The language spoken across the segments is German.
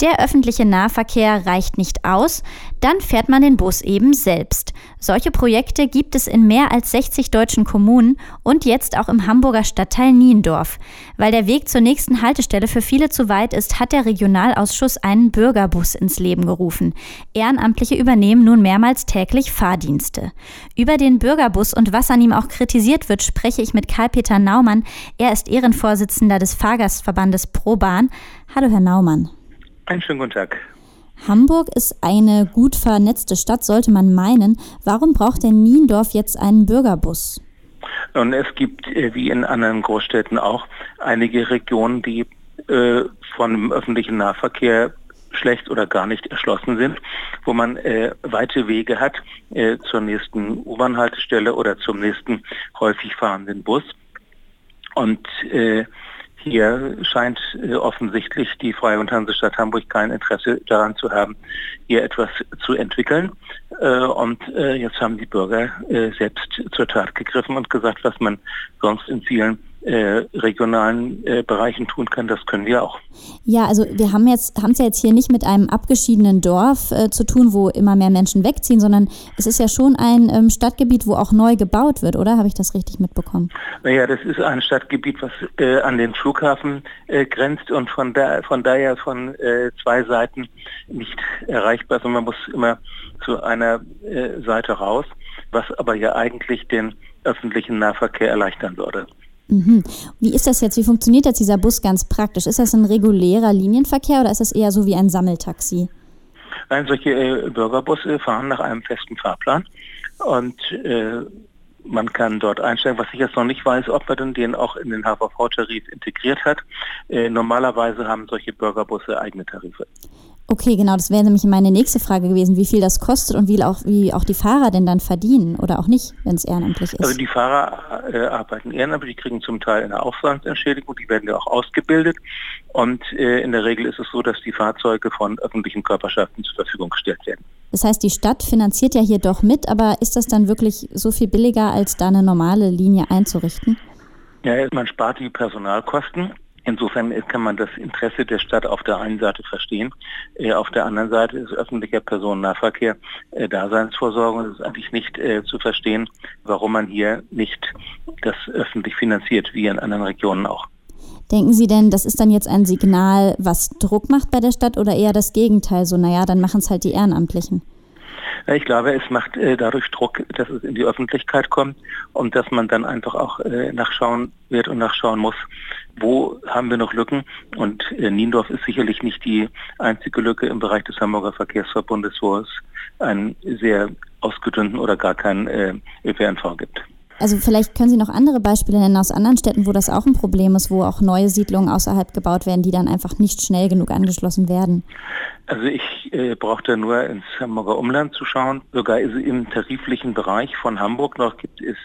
Der öffentliche Nahverkehr reicht nicht aus, dann fährt man den Bus eben selbst. Solche Projekte gibt es in mehr als 60 deutschen Kommunen und jetzt auch im Hamburger Stadtteil Niendorf. Weil der Weg zur nächsten Haltestelle für viele zu weit ist, hat der Regionalausschuss einen Bürgerbus ins Leben gerufen. Ehrenamtliche übernehmen nun mehrmals täglich Fahrdienste. Über den Bürgerbus und was an ihm auch kritisiert wird, spreche ich mit Karl-Peter Naumann. Er ist Ehrenvorsitzender des Fahrgastverbandes ProBahn. Hallo, Herr Naumann. Einen schönen guten Tag. Hamburg ist eine gut vernetzte Stadt, sollte man meinen. Warum braucht denn Niendorf jetzt einen Bürgerbus? Und es gibt, äh, wie in anderen Großstädten auch, einige Regionen, die äh, von dem öffentlichen Nahverkehr schlecht oder gar nicht erschlossen sind, wo man äh, weite Wege hat äh, zur nächsten U-Bahn-Haltestelle oder zum nächsten häufig fahrenden Bus. Und äh, hier scheint äh, offensichtlich die Freie und Hansestadt Hamburg kein Interesse daran zu haben, hier etwas zu entwickeln. Äh, und äh, jetzt haben die Bürger selbst zur Tat gegriffen und gesagt, was man sonst in vielen äh, regionalen äh, Bereichen tun kann, das können wir auch. Ja, also wir haben jetzt haben es ja jetzt hier nicht mit einem abgeschiedenen Dorf äh, zu tun, wo immer mehr Menschen wegziehen, sondern es ist ja schon ein ähm, Stadtgebiet, wo auch neu gebaut wird, oder? Habe ich das richtig mitbekommen? Naja, das ist ein Stadtgebiet, was äh, an den Flughafen äh, grenzt und von da von daher von äh, zwei Seiten nicht erreichbar, sondern man muss immer zu einer Seite raus, was aber ja eigentlich den öffentlichen Nahverkehr erleichtern würde. Mhm. Wie ist das jetzt? Wie funktioniert jetzt dieser Bus ganz praktisch? Ist das ein regulärer Linienverkehr oder ist das eher so wie ein Sammeltaxi? Nein, solche äh, Bürgerbusse fahren nach einem festen Fahrplan und äh, man kann dort einsteigen. Was ich jetzt noch nicht weiß, ob man den auch in den HVV-Tarif integriert hat. Äh, normalerweise haben solche Bürgerbusse eigene Tarife. Okay, genau, das wäre nämlich meine nächste Frage gewesen, wie viel das kostet und wie auch, wie auch die Fahrer denn dann verdienen oder auch nicht, wenn es ehrenamtlich ist. Also die Fahrer äh, arbeiten ehrenamtlich, die kriegen zum Teil eine Aufwandsentschädigung, die werden ja auch ausgebildet und äh, in der Regel ist es so, dass die Fahrzeuge von öffentlichen Körperschaften zur Verfügung gestellt werden. Das heißt, die Stadt finanziert ja hier doch mit, aber ist das dann wirklich so viel billiger, als da eine normale Linie einzurichten? Ja, man spart die Personalkosten Insofern kann man das Interesse der Stadt auf der einen Seite verstehen. Äh, auf der anderen Seite ist öffentlicher Personennahverkehr äh, Daseinsvorsorge. Es ist eigentlich nicht äh, zu verstehen, warum man hier nicht das öffentlich finanziert, wie in anderen Regionen auch. Denken Sie denn, das ist dann jetzt ein Signal, was Druck macht bei der Stadt oder eher das Gegenteil? So, naja, dann machen es halt die Ehrenamtlichen. Ich glaube, es macht äh, dadurch Druck, dass es in die Öffentlichkeit kommt und dass man dann einfach auch äh, nachschauen wird und nachschauen muss, wo haben wir noch Lücken. Und äh, Niendorf ist sicherlich nicht die einzige Lücke im Bereich des Hamburger Verkehrsverbundes, wo es einen sehr ausgedünnten oder gar keinen äh, ÖPNV gibt. Also vielleicht können Sie noch andere Beispiele nennen aus anderen Städten, wo das auch ein Problem ist, wo auch neue Siedlungen außerhalb gebaut werden, die dann einfach nicht schnell genug angeschlossen werden. Also ich äh, brauchte nur ins Hamburger Umland zu schauen. Sogar im tariflichen Bereich von Hamburg noch gibt es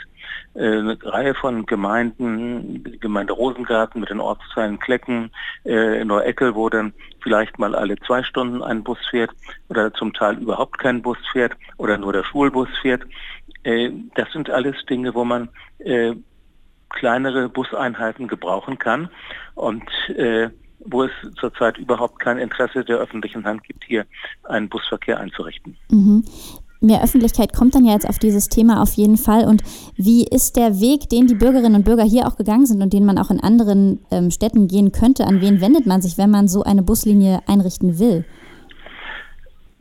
äh, eine Reihe von Gemeinden, Gemeinde Rosengarten mit den Ortsteilen Klecken, äh, Neueckel, wo dann vielleicht mal alle zwei Stunden ein Bus fährt oder zum Teil überhaupt kein Bus fährt oder nur der Schulbus fährt. Äh, das sind alles Dinge, wo man äh, kleinere Buseinheiten gebrauchen kann und äh, wo es zurzeit überhaupt kein Interesse der öffentlichen Hand gibt, hier einen Busverkehr einzurichten. Mhm. Mehr Öffentlichkeit kommt dann ja jetzt auf dieses Thema auf jeden Fall. Und wie ist der Weg, den die Bürgerinnen und Bürger hier auch gegangen sind und den man auch in anderen ähm, Städten gehen könnte? An wen wendet man sich, wenn man so eine Buslinie einrichten will?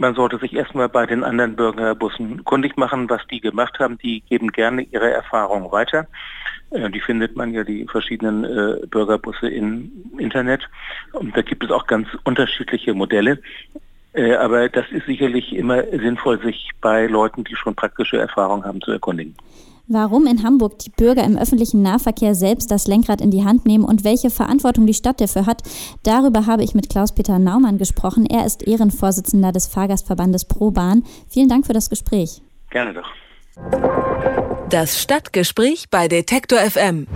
Man sollte sich erstmal bei den anderen Bürgerbussen kundig machen, was die gemacht haben. Die geben gerne ihre Erfahrungen weiter. Äh, die findet man ja die verschiedenen äh, Bürgerbusse im Internet. Und da gibt es auch ganz unterschiedliche Modelle. Äh, aber das ist sicherlich immer sinnvoll, sich bei Leuten, die schon praktische Erfahrung haben, zu erkundigen warum in Hamburg die Bürger im öffentlichen Nahverkehr selbst das Lenkrad in die Hand nehmen und welche Verantwortung die Stadt dafür hat. Darüber habe ich mit Klaus-Peter Naumann gesprochen. Er ist Ehrenvorsitzender des Fahrgastverbandes ProBahn. Vielen Dank für das Gespräch. Gerne doch. Das Stadtgespräch bei Detektor FM.